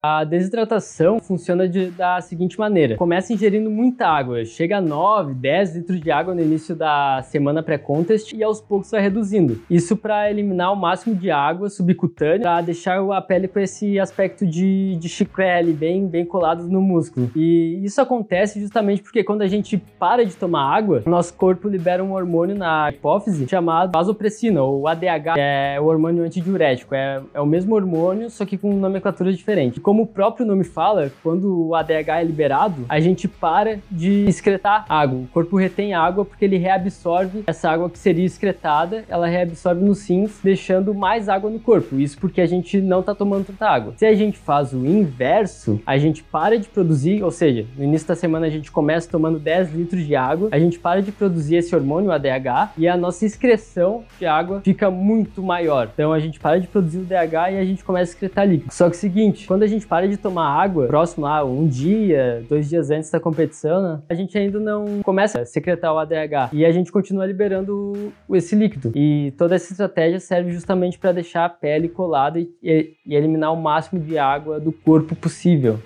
A desidratação funciona de, da seguinte maneira: começa ingerindo muita água, chega a 9, 10 litros de água no início da semana pré-contest e aos poucos vai reduzindo. Isso para eliminar o máximo de água subcutânea, para deixar a pele com esse aspecto de, de chiclete bem, bem colado no músculo. E isso acontece justamente porque quando a gente para de tomar água, nosso corpo libera um hormônio na hipófise chamado vasopressina, ou ADH, que é o hormônio antidiurético. É, é o mesmo hormônio, só que com nomenclatura diferente como o próprio nome fala, quando o ADH é liberado, a gente para de excretar água. O corpo retém água porque ele reabsorve essa água que seria excretada, ela reabsorve nos rins, deixando mais água no corpo. Isso porque a gente não está tomando tanta água. Se a gente faz o inverso, a gente para de produzir, ou seja, no início da semana a gente começa tomando 10 litros de água, a gente para de produzir esse hormônio, ADH, e a nossa excreção de água fica muito maior. Então a gente para de produzir o DH e a gente começa a excretar líquido. Só que é o seguinte, quando a gente gente para de tomar água próximo lá, um dia, dois dias antes da competição, né, a gente ainda não começa a secretar o ADH e a gente continua liberando esse líquido. E toda essa estratégia serve justamente para deixar a pele colada e, e eliminar o máximo de água do corpo possível.